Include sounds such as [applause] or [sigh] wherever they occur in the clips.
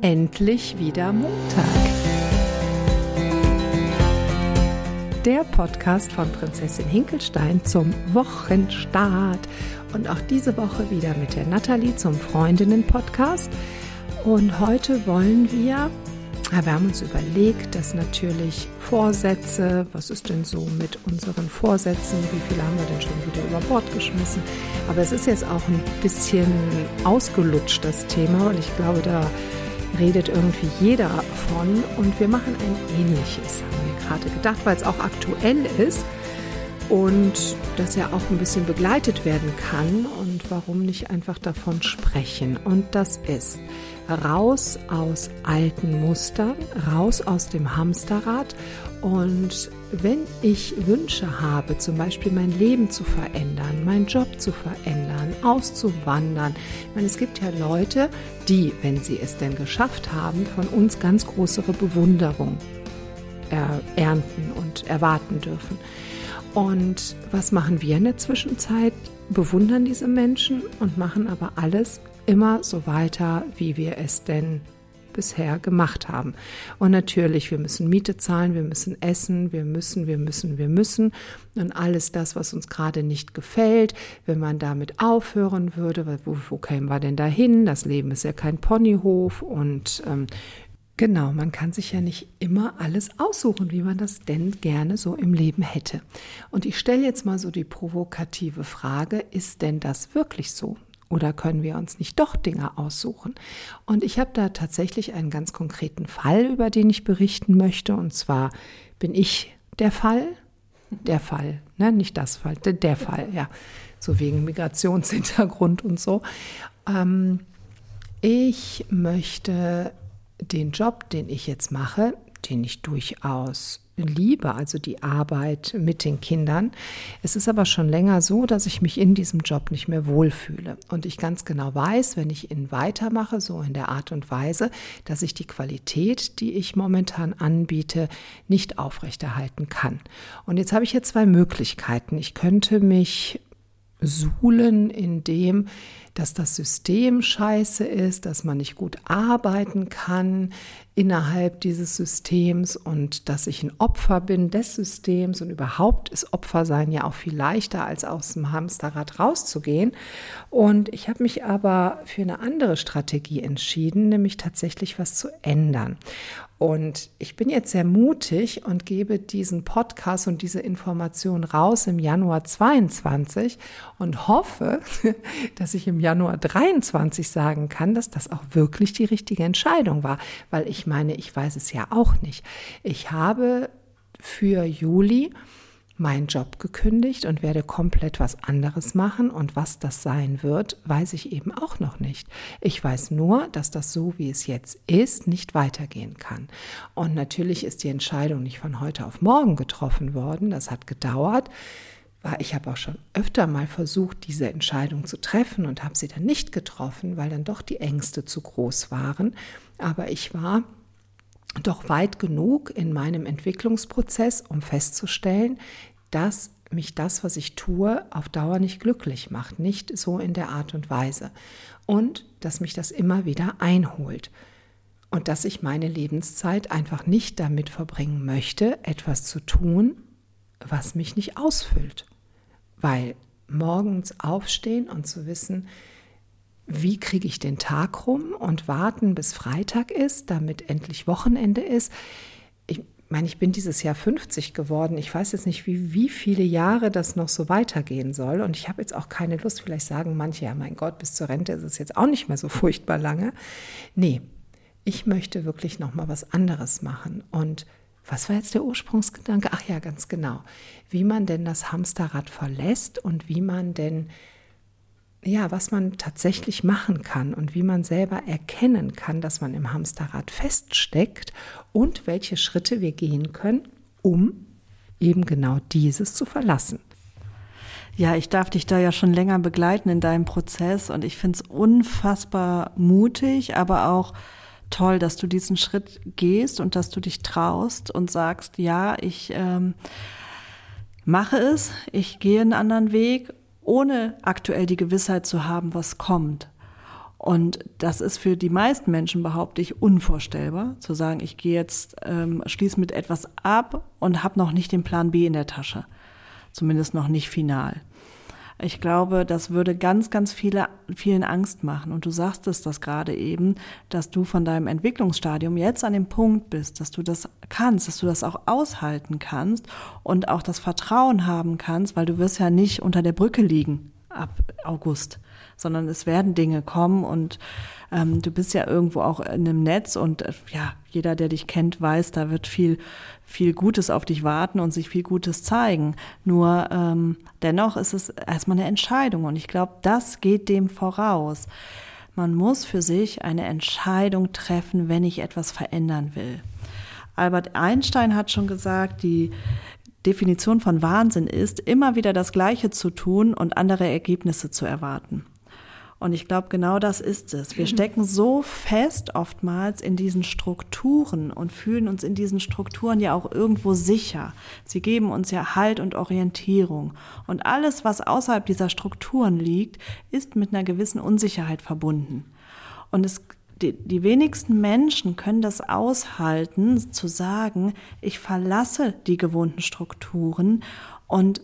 Endlich wieder Montag. Der Podcast von Prinzessin Hinkelstein zum Wochenstart. Und auch diese Woche wieder mit der Nathalie zum Freundinnen-Podcast. Und heute wollen wir wir haben uns überlegt, dass natürlich Vorsätze, was ist denn so mit unseren Vorsätzen, wie viele haben wir denn schon wieder über Bord geschmissen? Aber es ist jetzt auch ein bisschen ausgelutscht, das Thema, und ich glaube, da redet irgendwie jeder von. Und wir machen ein ähnliches, haben wir gerade gedacht, weil es auch aktuell ist und das ja auch ein bisschen begleitet werden kann. Und warum nicht einfach davon sprechen? Und das ist raus aus alten Mustern, raus aus dem Hamsterrad. Und wenn ich Wünsche habe, zum Beispiel mein Leben zu verändern, meinen Job zu verändern, auszuwandern, ich meine, es gibt ja Leute, die, wenn sie es denn geschafft haben, von uns ganz größere Bewunderung ernten und erwarten dürfen. Und was machen wir in der Zwischenzeit? Bewundern diese Menschen und machen aber alles, immer so weiter, wie wir es denn bisher gemacht haben. Und natürlich, wir müssen Miete zahlen, wir müssen essen, wir müssen, wir müssen, wir müssen. Und alles das, was uns gerade nicht gefällt, wenn man damit aufhören würde, wo, wo kämen wir denn dahin? Das Leben ist ja kein Ponyhof und ähm, Genau, man kann sich ja nicht immer alles aussuchen, wie man das denn gerne so im Leben hätte. Und ich stelle jetzt mal so die provokative Frage, ist denn das wirklich so? Oder können wir uns nicht doch Dinge aussuchen? Und ich habe da tatsächlich einen ganz konkreten Fall, über den ich berichten möchte. Und zwar bin ich der Fall, der Fall, ne? nicht das Fall, der Fall, ja, so wegen Migrationshintergrund und so. Ähm, ich möchte den Job, den ich jetzt mache, den ich durchaus liebe, also die Arbeit mit den Kindern. Es ist aber schon länger so, dass ich mich in diesem Job nicht mehr wohlfühle und ich ganz genau weiß, wenn ich ihn weitermache, so in der Art und Weise, dass ich die Qualität, die ich momentan anbiete, nicht aufrechterhalten kann. Und jetzt habe ich hier zwei Möglichkeiten. Ich könnte mich suhlen in dem, dass das System scheiße ist, dass man nicht gut arbeiten kann innerhalb dieses Systems und dass ich ein Opfer bin des Systems und überhaupt ist Opfersein ja auch viel leichter, als aus dem Hamsterrad rauszugehen. Und ich habe mich aber für eine andere Strategie entschieden, nämlich tatsächlich was zu ändern. Und ich bin jetzt sehr mutig und gebe diesen Podcast und diese Information raus im Januar 22 und hoffe, [laughs] dass ich im Januar 23 sagen kann, dass das auch wirklich die richtige Entscheidung war. Weil ich meine, ich weiß es ja auch nicht. Ich habe für Juli meinen Job gekündigt und werde komplett was anderes machen. Und was das sein wird, weiß ich eben auch noch nicht. Ich weiß nur, dass das so, wie es jetzt ist, nicht weitergehen kann. Und natürlich ist die Entscheidung nicht von heute auf morgen getroffen worden. Das hat gedauert. Ich habe auch schon öfter mal versucht, diese Entscheidung zu treffen und habe sie dann nicht getroffen, weil dann doch die Ängste zu groß waren. Aber ich war doch weit genug in meinem Entwicklungsprozess, um festzustellen, dass mich das, was ich tue, auf Dauer nicht glücklich macht, nicht so in der Art und Weise. Und dass mich das immer wieder einholt. Und dass ich meine Lebenszeit einfach nicht damit verbringen möchte, etwas zu tun, was mich nicht ausfüllt. Weil morgens aufstehen und zu wissen, wie kriege ich den Tag rum und warten, bis Freitag ist, damit endlich Wochenende ist. Ich meine, ich bin dieses Jahr 50 geworden. Ich weiß jetzt nicht, wie, wie viele Jahre das noch so weitergehen soll. Und ich habe jetzt auch keine Lust, vielleicht sagen manche, ja, mein Gott, bis zur Rente ist es jetzt auch nicht mehr so furchtbar lange. Nee, ich möchte wirklich noch mal was anderes machen. Und was war jetzt der Ursprungsgedanke? Ach ja, ganz genau. Wie man denn das Hamsterrad verlässt und wie man denn ja, was man tatsächlich machen kann und wie man selber erkennen kann, dass man im Hamsterrad feststeckt und welche Schritte wir gehen können, um eben genau dieses zu verlassen. Ja, ich darf dich da ja schon länger begleiten in deinem Prozess und ich finde es unfassbar mutig, aber auch toll, dass du diesen Schritt gehst und dass du dich traust und sagst, ja, ich ähm, mache es, ich gehe einen anderen Weg ohne aktuell die Gewissheit zu haben, was kommt. Und das ist für die meisten Menschen, behaupte ich, unvorstellbar, zu sagen, ich gehe jetzt, ähm, schließe mit etwas ab und habe noch nicht den Plan B in der Tasche. Zumindest noch nicht final. Ich glaube, das würde ganz, ganz viele, vielen Angst machen. Und du sagst es das gerade eben, dass du von deinem Entwicklungsstadium jetzt an dem Punkt bist, dass du das kannst, dass du das auch aushalten kannst und auch das Vertrauen haben kannst, weil du wirst ja nicht unter der Brücke liegen ab August sondern es werden Dinge kommen und ähm, du bist ja irgendwo auch in einem Netz und äh, ja, jeder, der dich kennt, weiß, da wird viel, viel Gutes auf dich warten und sich viel Gutes zeigen. Nur ähm, dennoch ist es erstmal eine Entscheidung und ich glaube, das geht dem voraus. Man muss für sich eine Entscheidung treffen, wenn ich etwas verändern will. Albert Einstein hat schon gesagt, die Definition von Wahnsinn ist, immer wieder das Gleiche zu tun und andere Ergebnisse zu erwarten. Und ich glaube, genau das ist es. Wir stecken so fest oftmals in diesen Strukturen und fühlen uns in diesen Strukturen ja auch irgendwo sicher. Sie geben uns ja Halt und Orientierung. Und alles, was außerhalb dieser Strukturen liegt, ist mit einer gewissen Unsicherheit verbunden. Und es die, die, wenigsten Menschen können das aushalten, zu sagen, ich verlasse die gewohnten Strukturen und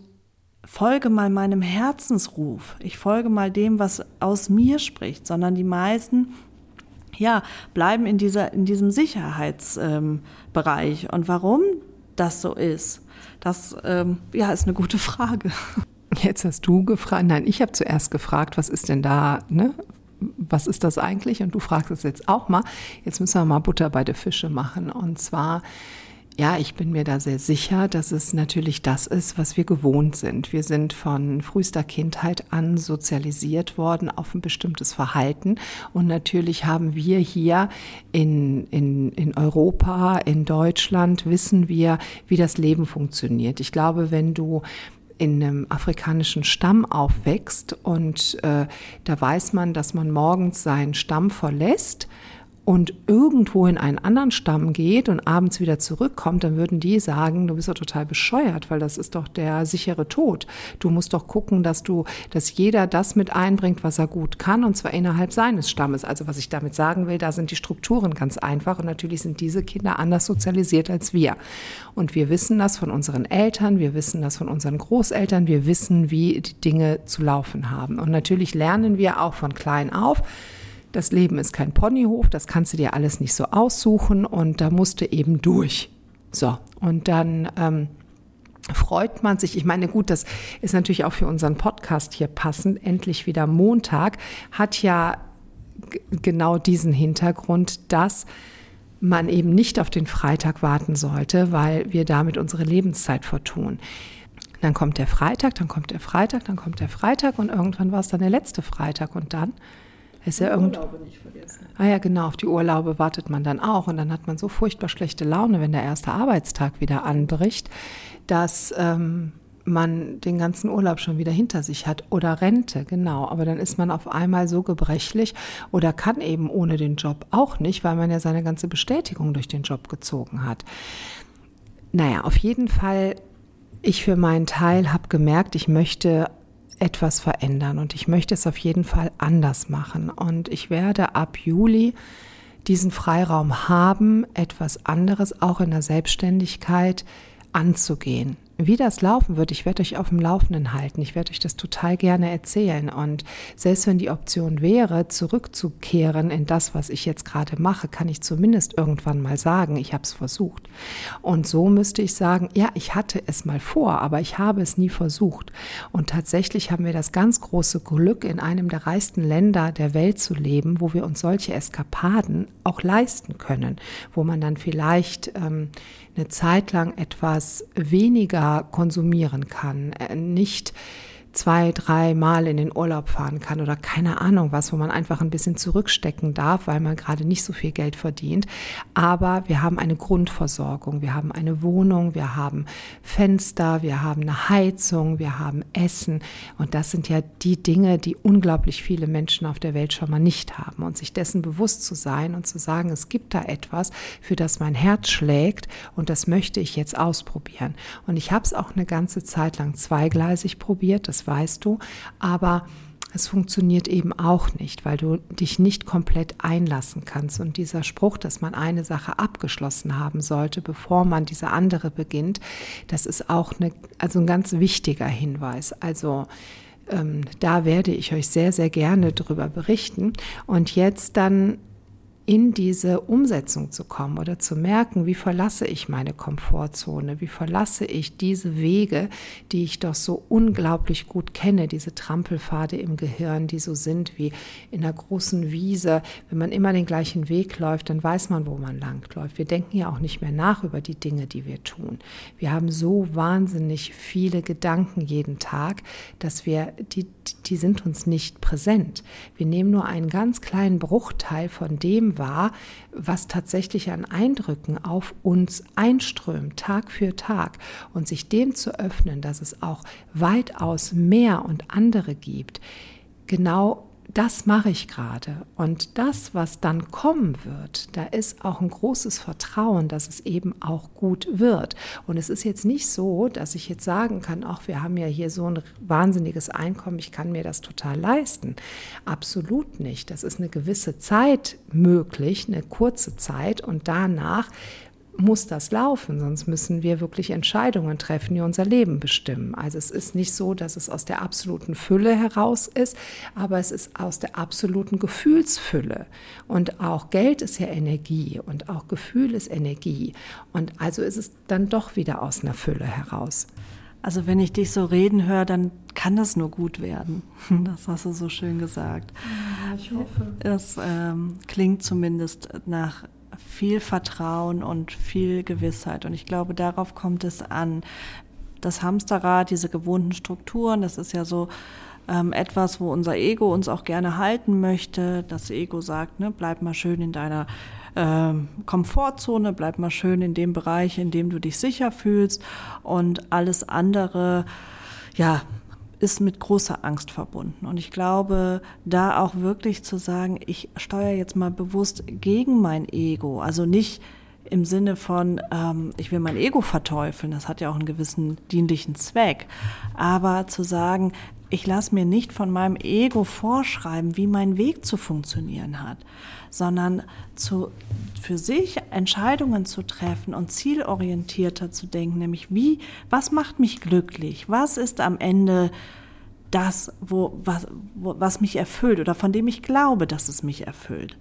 folge mal meinem Herzensruf, ich folge mal dem, was aus mir spricht, sondern die meisten ja, bleiben in, dieser, in diesem Sicherheitsbereich. Ähm, Und warum das so ist, das ähm, ja, ist eine gute Frage. [laughs] Jetzt hast du gefragt, nein, ich habe zuerst gefragt, was ist denn da, ne? Was ist das eigentlich? Und du fragst es jetzt auch mal. Jetzt müssen wir mal Butter bei der Fische machen. Und zwar ja, ich bin mir da sehr sicher, dass es natürlich das ist, was wir gewohnt sind. Wir sind von frühester Kindheit an sozialisiert worden auf ein bestimmtes Verhalten. Und natürlich haben wir hier in, in, in Europa, in Deutschland, wissen wir, wie das Leben funktioniert. Ich glaube, wenn du in einem afrikanischen Stamm aufwächst und äh, da weiß man, dass man morgens seinen Stamm verlässt, und irgendwo in einen anderen Stamm geht und abends wieder zurückkommt, dann würden die sagen, du bist doch total bescheuert, weil das ist doch der sichere Tod. Du musst doch gucken, dass du, dass jeder das mit einbringt, was er gut kann, und zwar innerhalb seines Stammes. Also was ich damit sagen will, da sind die Strukturen ganz einfach und natürlich sind diese Kinder anders sozialisiert als wir. Und wir wissen das von unseren Eltern, wir wissen das von unseren Großeltern, wir wissen, wie die Dinge zu laufen haben. Und natürlich lernen wir auch von klein auf, das Leben ist kein Ponyhof, das kannst du dir alles nicht so aussuchen und da musst du eben durch. So, und dann ähm, freut man sich. Ich meine, gut, das ist natürlich auch für unseren Podcast hier passend. Endlich wieder Montag hat ja genau diesen Hintergrund, dass man eben nicht auf den Freitag warten sollte, weil wir damit unsere Lebenszeit vertun. Dann kommt der Freitag, dann kommt der Freitag, dann kommt der Freitag und irgendwann war es dann der letzte Freitag und dann ist ja irgend Urlaube nicht vergessen. Ah ja, genau, auf die Urlaube wartet man dann auch und dann hat man so furchtbar schlechte Laune, wenn der erste Arbeitstag wieder anbricht, dass ähm, man den ganzen Urlaub schon wieder hinter sich hat oder Rente, genau. Aber dann ist man auf einmal so gebrechlich oder kann eben ohne den Job auch nicht, weil man ja seine ganze Bestätigung durch den Job gezogen hat. Naja, auf jeden Fall, ich für meinen Teil habe gemerkt, ich möchte etwas verändern und ich möchte es auf jeden Fall anders machen. Und ich werde ab Juli diesen Freiraum haben, etwas anderes auch in der Selbstständigkeit anzugehen wie das laufen wird, ich werde euch auf dem Laufenden halten. Ich werde euch das total gerne erzählen. Und selbst wenn die Option wäre, zurückzukehren in das, was ich jetzt gerade mache, kann ich zumindest irgendwann mal sagen, ich habe es versucht. Und so müsste ich sagen, ja, ich hatte es mal vor, aber ich habe es nie versucht. Und tatsächlich haben wir das ganz große Glück, in einem der reichsten Länder der Welt zu leben, wo wir uns solche Eskapaden auch leisten können, wo man dann vielleicht ähm, eine Zeit lang etwas weniger konsumieren kann, äh, nicht zwei, drei Mal in den Urlaub fahren kann oder keine Ahnung was, wo man einfach ein bisschen zurückstecken darf, weil man gerade nicht so viel Geld verdient. Aber wir haben eine Grundversorgung, wir haben eine Wohnung, wir haben Fenster, wir haben eine Heizung, wir haben Essen. Und das sind ja die Dinge, die unglaublich viele Menschen auf der Welt schon mal nicht haben. Und sich dessen bewusst zu sein und zu sagen, es gibt da etwas, für das mein Herz schlägt und das möchte ich jetzt ausprobieren. Und ich habe es auch eine ganze Zeit lang zweigleisig probiert. Das weißt du. Aber es funktioniert eben auch nicht, weil du dich nicht komplett einlassen kannst. Und dieser Spruch, dass man eine Sache abgeschlossen haben sollte, bevor man diese andere beginnt, das ist auch eine, also ein ganz wichtiger Hinweis. Also ähm, da werde ich euch sehr, sehr gerne drüber berichten. Und jetzt dann in diese Umsetzung zu kommen oder zu merken, wie verlasse ich meine Komfortzone, wie verlasse ich diese Wege, die ich doch so unglaublich gut kenne, diese Trampelpfade im Gehirn, die so sind wie in einer großen Wiese. Wenn man immer den gleichen Weg läuft, dann weiß man, wo man langläuft. Wir denken ja auch nicht mehr nach über die Dinge, die wir tun. Wir haben so wahnsinnig viele Gedanken jeden Tag, dass wir die, die sind uns nicht präsent. Wir nehmen nur einen ganz kleinen Bruchteil von dem wahr, was tatsächlich an Eindrücken auf uns einströmt, Tag für Tag. Und sich dem zu öffnen, dass es auch weitaus mehr und andere gibt, genau das mache ich gerade. Und das, was dann kommen wird, da ist auch ein großes Vertrauen, dass es eben auch gut wird. Und es ist jetzt nicht so, dass ich jetzt sagen kann, ach, wir haben ja hier so ein wahnsinniges Einkommen, ich kann mir das total leisten. Absolut nicht. Das ist eine gewisse Zeit möglich, eine kurze Zeit. Und danach muss das laufen, sonst müssen wir wirklich Entscheidungen treffen, die unser Leben bestimmen. Also es ist nicht so, dass es aus der absoluten Fülle heraus ist, aber es ist aus der absoluten Gefühlsfülle. Und auch Geld ist ja Energie und auch Gefühl ist Energie. Und also ist es dann doch wieder aus einer Fülle heraus. Also wenn ich dich so reden höre, dann kann das nur gut werden. [laughs] Das hast du so schön gesagt. Ja, ich hoffe. Das ähm, klingt zumindest nach viel Vertrauen und viel Gewissheit. Und ich glaube, darauf kommt es an. Das Hamsterrad, diese gewohnten Strukturen, das ist ja so ähm, etwas, wo unser Ego uns auch gerne halten möchte. Das Ego sagt, ne, bleib mal schön in deiner ähm, Komfortzone, bleib mal schön in dem Bereich, in dem du dich sicher fühlst und alles andere, ja, ist mit großer Angst verbunden. Und ich glaube, da auch wirklich zu sagen, ich steuere jetzt mal bewusst gegen mein Ego, also nicht im Sinne von, ähm, ich will mein Ego verteufeln, das hat ja auch einen gewissen dienlichen Zweck, aber zu sagen, ich lasse mir nicht von meinem Ego vorschreiben, wie mein Weg zu funktionieren hat, sondern zu, für sich Entscheidungen zu treffen und zielorientierter zu denken, nämlich wie, was macht mich glücklich? Was ist am Ende das, wo, was, wo, was mich erfüllt oder von dem ich glaube, dass es mich erfüllt?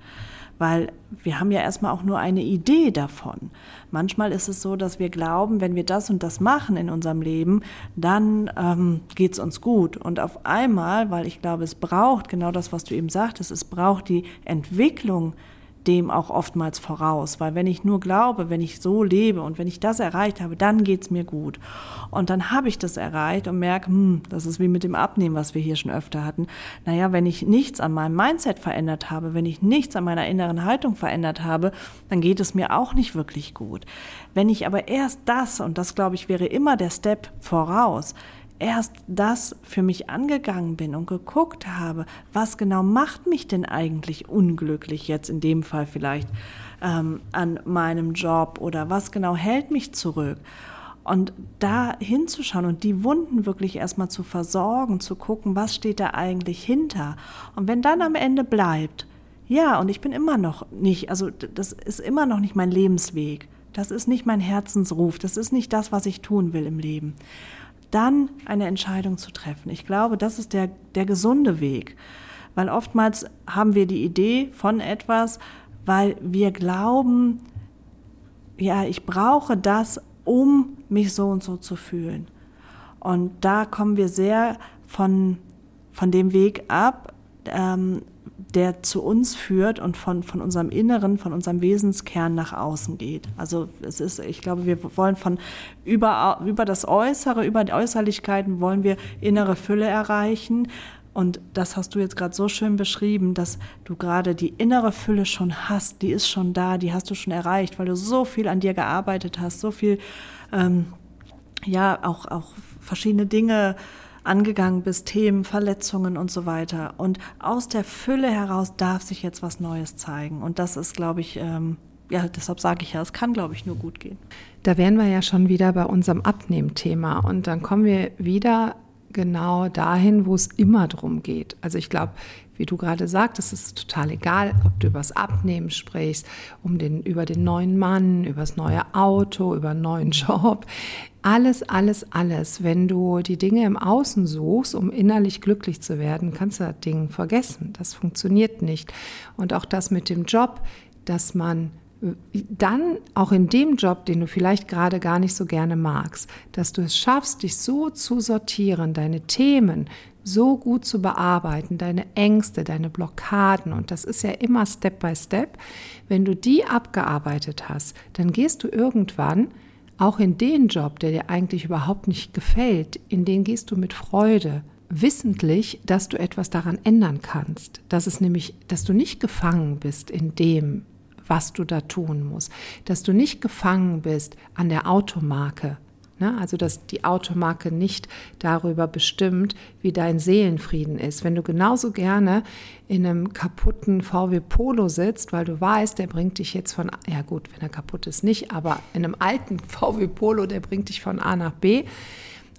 Weil wir haben ja erstmal auch nur eine Idee davon. Manchmal ist es so, dass wir glauben, wenn wir das und das machen in unserem Leben, dann ähm, geht es uns gut. Und auf einmal, weil ich glaube, es braucht genau das, was du eben sagtest, es braucht die Entwicklung dem auch oftmals voraus. Weil wenn ich nur glaube, wenn ich so lebe und wenn ich das erreicht habe, dann geht's mir gut. Und dann habe ich das erreicht und merke, hm, das ist wie mit dem Abnehmen, was wir hier schon öfter hatten. Naja, wenn ich nichts an meinem Mindset verändert habe, wenn ich nichts an meiner inneren Haltung verändert habe, dann geht es mir auch nicht wirklich gut. Wenn ich aber erst das, und das glaube ich wäre immer der Step voraus, erst das für mich angegangen bin und geguckt habe, was genau macht mich denn eigentlich unglücklich jetzt in dem Fall vielleicht ähm, an meinem Job oder was genau hält mich zurück. Und da hinzuschauen und die Wunden wirklich erstmal zu versorgen, zu gucken, was steht da eigentlich hinter. Und wenn dann am Ende bleibt, ja, und ich bin immer noch nicht, also das ist immer noch nicht mein Lebensweg. Das ist nicht mein Herzensruf. Das ist nicht das, was ich tun will im Leben dann eine Entscheidung zu treffen. Ich glaube, das ist der, der gesunde Weg, weil oftmals haben wir die Idee von etwas, weil wir glauben, ja, ich brauche das, um mich so und so zu fühlen. Und da kommen wir sehr von, von dem Weg ab, ähm, der zu uns führt und von, von unserem Inneren, von unserem Wesenskern nach außen geht. Also es ist, ich glaube, wir wollen von über, über das Äußere, über die Äußerlichkeiten wollen wir innere Fülle erreichen. Und das hast du jetzt gerade so schön beschrieben, dass du gerade die innere Fülle schon hast, die ist schon da, die hast du schon erreicht, weil du so viel an dir gearbeitet hast, so viel, ähm, ja, auch, auch verschiedene Dinge angegangen bist, Themen, Verletzungen und so weiter. Und aus der Fülle heraus darf sich jetzt was Neues zeigen. Und das ist, glaube ich, ähm, ja, deshalb sage ich ja, es kann, glaube ich, nur gut gehen. Da wären wir ja schon wieder bei unserem Abnehmthema. Und dann kommen wir wieder genau dahin, wo es immer drum geht. Also ich glaube, wie du gerade sagtest, es ist total egal, ob du über das Abnehmen sprichst, um den, über den neuen Mann, über das neue Auto, über einen neuen [laughs] Job. Alles, alles, alles. Wenn du die Dinge im Außen suchst, um innerlich glücklich zu werden, kannst du das Ding vergessen. Das funktioniert nicht. Und auch das mit dem Job, dass man dann auch in dem Job, den du vielleicht gerade gar nicht so gerne magst, dass du es schaffst, dich so zu sortieren, deine Themen so gut zu bearbeiten, deine Ängste, deine Blockaden, und das ist ja immer Step by Step, wenn du die abgearbeitet hast, dann gehst du irgendwann auch in den Job, der dir eigentlich überhaupt nicht gefällt, in den gehst du mit Freude, wissentlich, dass du etwas daran ändern kannst, dass es nämlich, dass du nicht gefangen bist in dem, was du da tun musst, dass du nicht gefangen bist an der Automarke? Also, dass die Automarke nicht darüber bestimmt, wie dein Seelenfrieden ist. Wenn du genauso gerne in einem kaputten VW Polo sitzt, weil du weißt, der bringt dich jetzt von, ja gut, wenn er kaputt ist, nicht, aber in einem alten [laughs] VW Polo, der bringt dich von A nach B,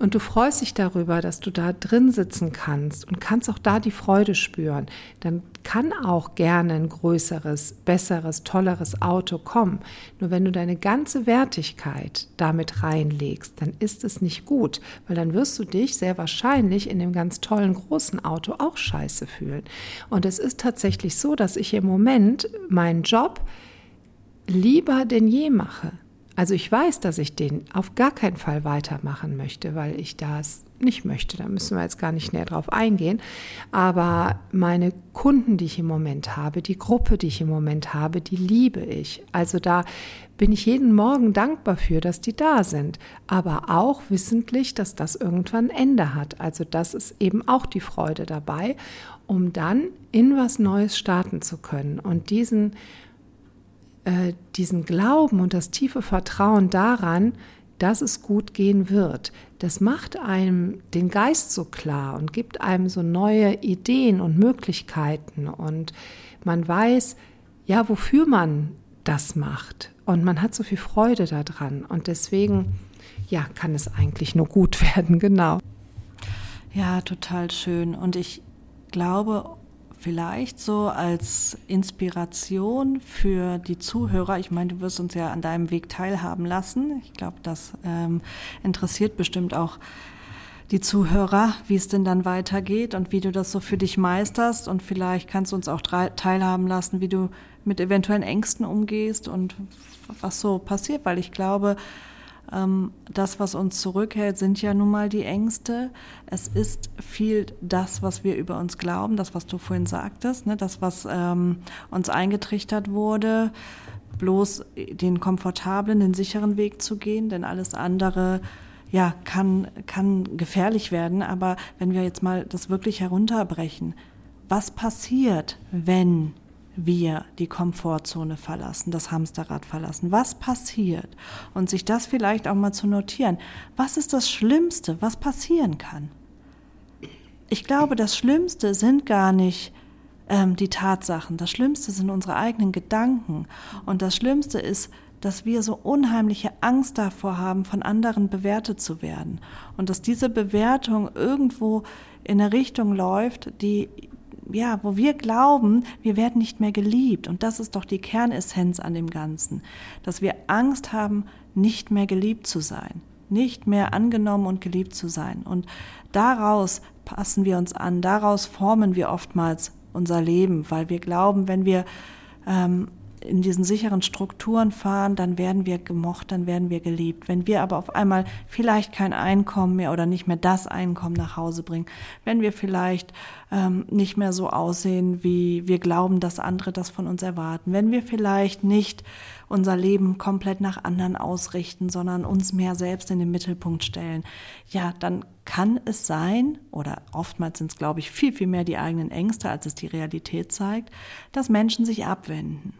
und du freust dich darüber, dass du da drin sitzen kannst und kannst auch da die Freude spüren, dann kann auch gerne ein größeres, besseres, tolleres Auto kommen. Nur wenn du deine ganze Wertigkeit damit reinlegst, dann ist es nicht gut, weil dann wirst du dich sehr wahrscheinlich in dem ganz tollen großen Auto auch scheiße fühlen. Und es ist tatsächlich so, dass ich im Moment meinen Job lieber denn je mache. Also ich weiß, dass ich den auf gar keinen Fall weitermachen möchte, weil ich das nicht möchte. Da müssen wir jetzt gar nicht näher drauf eingehen. Aber meine Kunden, die ich im Moment habe, die Gruppe, die ich im Moment habe, die liebe ich. Also da bin ich jeden Morgen dankbar für, dass die da sind. Aber auch wissentlich, dass das irgendwann ein Ende hat. Also das ist eben auch die Freude dabei, um dann in was Neues starten zu können. Und diesen äh, diesen Glauben und das tiefe Vertrauen daran, dass es gut gehen wird, das macht einem den Geist so klar und gibt einem so neue Ideen und Möglichkeiten. Und man weiß, ja, wofür man das macht. Und man hat so viel Freude daran. Und deswegen, ja, kann es eigentlich nur gut [laughs] werden, genau. Ja, total schön. Und ich glaube, vielleicht so als Inspiration für die Zuhörer. Ich meine, du wirst uns ja an deinem Weg teilhaben lassen. Ich glaube, das ähm, interessiert bestimmt auch die Zuhörer, wie es denn dann weitergeht und wie du das so für dich meisterst. Und vielleicht kannst du uns auch teilhaben lassen, wie du mit eventuellen Ängsten umgehst und was so passiert, weil ich glaube, das, was uns zurückhält, sind ja nun mal die Ängste. Es ist viel das, was wir über uns glauben, das, was du vorhin sagtest, ne? das, was ähm, uns eingetrichtert wurde, bloß den komfortablen, den sicheren Weg zu gehen, denn alles andere ja, kann, kann gefährlich werden. Aber wenn wir jetzt mal das wirklich herunterbrechen, was passiert, wenn wir die Komfortzone verlassen, das Hamsterrad verlassen. Was passiert? Und sich das vielleicht auch mal zu notieren. Was ist das Schlimmste, was passieren kann? Ich glaube, das Schlimmste sind gar nicht ähm, die Tatsachen. Das Schlimmste sind unsere eigenen Gedanken. Und das Schlimmste ist, dass wir so unheimliche Angst davor haben, von anderen bewertet zu werden. Und dass diese Bewertung irgendwo in eine Richtung läuft, die ja, wo wir glauben, wir werden nicht mehr geliebt. Und das ist doch die Kernessenz an dem Ganzen, dass wir Angst haben, nicht mehr geliebt zu sein, nicht mehr angenommen und geliebt zu sein. Und daraus passen wir uns an, daraus formen wir oftmals unser Leben, weil wir glauben, wenn wir ähm, in diesen sicheren Strukturen fahren, dann werden wir gemocht, dann werden wir geliebt. Wenn wir aber auf einmal vielleicht kein Einkommen mehr oder nicht mehr das Einkommen nach Hause bringen, wenn wir vielleicht ähm, nicht mehr so aussehen, wie wir glauben, dass andere das von uns erwarten, wenn wir vielleicht nicht unser Leben komplett nach anderen ausrichten, sondern uns mehr selbst in den Mittelpunkt stellen, ja, dann kann es sein, oder oftmals sind es, glaube ich, viel, viel mehr die eigenen Ängste, als es die Realität zeigt, dass Menschen sich abwenden.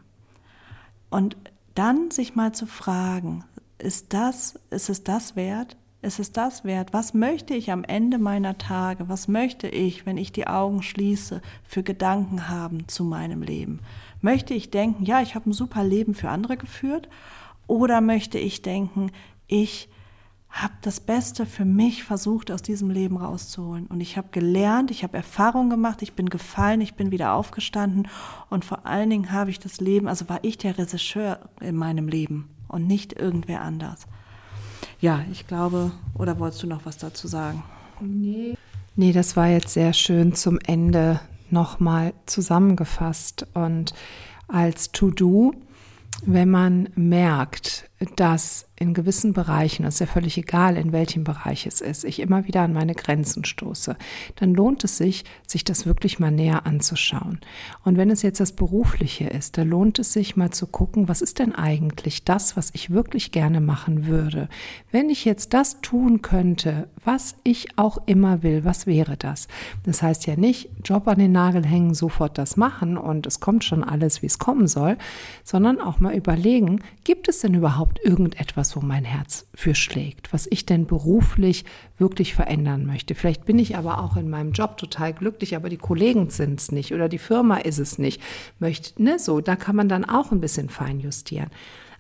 Und dann sich mal zu fragen, ist das, ist es das wert? Ist es das wert? Was möchte ich am Ende meiner Tage? Was möchte ich, wenn ich die Augen schließe, für Gedanken haben zu meinem Leben? Möchte ich denken, ja, ich habe ein super Leben für andere geführt? Oder möchte ich denken, ich habe das Beste für mich versucht, aus diesem Leben rauszuholen. Und ich habe gelernt, ich habe Erfahrungen gemacht, ich bin gefallen, ich bin wieder aufgestanden und vor allen Dingen habe ich das Leben, also war ich der Regisseur in meinem Leben und nicht irgendwer anders. Ja, ich glaube, oder wolltest du noch was dazu sagen? Nee. Nee, das war jetzt sehr schön zum Ende nochmal zusammengefasst. Und als To-Do, wenn man merkt, dass in gewissen Bereichen, es ist ja völlig egal, in welchem Bereich es ist, ich immer wieder an meine Grenzen stoße, dann lohnt es sich, sich das wirklich mal näher anzuschauen. Und wenn es jetzt das Berufliche ist, da lohnt es sich mal zu gucken, was ist denn eigentlich das, was ich wirklich gerne machen würde? Wenn ich jetzt das tun könnte, was ich auch immer will, was wäre das? Das heißt ja nicht, Job an den Nagel hängen, sofort das machen und es kommt schon alles, wie es kommen soll, sondern auch mal überlegen, gibt es denn überhaupt irgendetwas, etwas, wo mein Herz für schlägt, was ich denn beruflich wirklich verändern möchte. Vielleicht bin ich aber auch in meinem Job total glücklich, aber die Kollegen sind es nicht oder die Firma ist es nicht. Möchte, ne, so, da kann man dann auch ein bisschen fein justieren.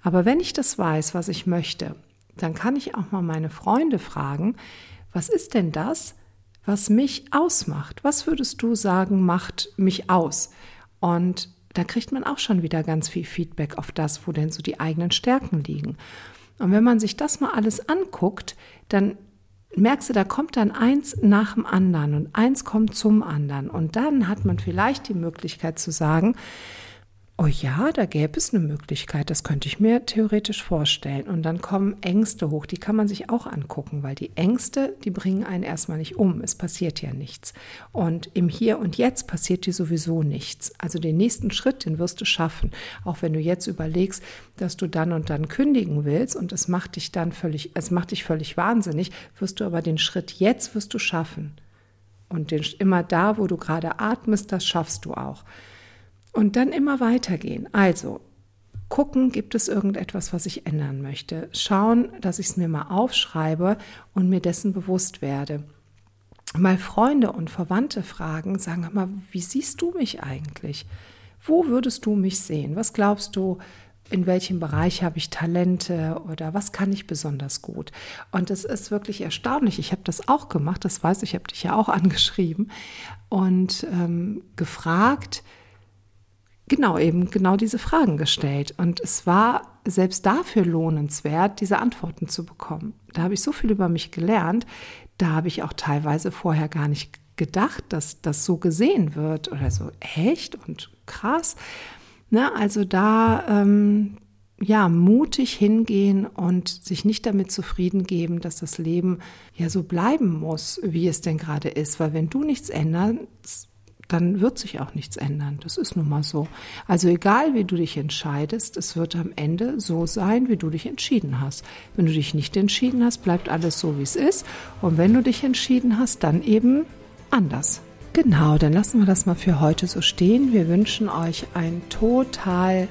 Aber wenn ich das weiß, was ich möchte, dann kann ich auch mal meine Freunde fragen, was ist denn das, was mich ausmacht? Was würdest du sagen, macht mich aus? Und da kriegt man auch schon wieder ganz viel Feedback auf das, wo denn so die eigenen Stärken liegen. Und wenn man sich das mal alles anguckt, dann merkst du, da kommt dann eins nach dem anderen und eins kommt zum anderen. Und dann hat man vielleicht die Möglichkeit zu sagen, oh ja, da gäbe es eine Möglichkeit, das könnte ich mir theoretisch vorstellen. Und dann kommen Ängste hoch, die kann man sich auch angucken, weil die Ängste, die bringen einen erstmal nicht um, es passiert ja nichts. Und im Hier und Jetzt passiert dir sowieso nichts. Also den nächsten Schritt, den wirst du schaffen, auch wenn du jetzt überlegst, dass du dann und dann kündigen willst und es macht dich dann völlig, es macht dich völlig wahnsinnig, wirst du aber den Schritt jetzt wirst du schaffen. Und den, immer da, wo du gerade atmest, das schaffst du auch. Und dann immer weitergehen. Also gucken, gibt es irgendetwas, was ich ändern möchte. Schauen, dass ich es mir mal aufschreibe und mir dessen bewusst werde. Mal Freunde und Verwandte fragen, sagen mal, wie siehst du mich eigentlich? Wo würdest du mich sehen? Was glaubst du, in welchem Bereich habe ich Talente oder was kann ich besonders gut? Und es ist wirklich erstaunlich. Ich habe das auch gemacht, das weiß ich, ich habe dich ja auch [laughs] angeschrieben und ähm, gefragt, genau eben genau diese Fragen gestellt. Und es war selbst dafür lohnenswert, diese Antworten zu bekommen. Da habe ich so viel über mich gelernt. Da habe ich auch teilweise vorher gar nicht gedacht, dass das so gesehen wird oder so echt und krass. Ne, also da ähm, ja mutig hingehen und sich nicht damit zufrieden geben, dass das Leben ja so bleiben muss, wie es denn gerade ist. Weil wenn du nichts änderst, dann wird sich auch nichts ändern. Das ist nun mal so. Also egal, wie du dich entscheidest, es wird am Ende so sein, wie du dich entschieden hast. Wenn du dich nicht entschieden hast, bleibt alles so, wie es ist. Und wenn du dich entschieden hast, dann eben anders. Genau, dann lassen wir das mal für heute so stehen. Wir wünschen euch einen total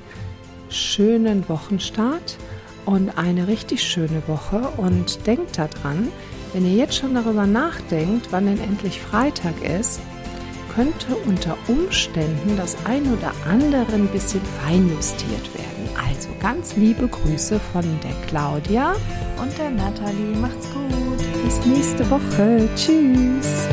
schönen Wochenstart und eine richtig schöne Woche. Und denkt daran, wenn ihr jetzt schon darüber nachdenkt, wann denn endlich Freitag ist, könnte unter Umständen das ein oder andere ein bisschen feinjustiert werden. Also ganz liebe Grüße von der Claudia und der Nathalie. Macht's gut. Bis nächste Woche. Tschüss.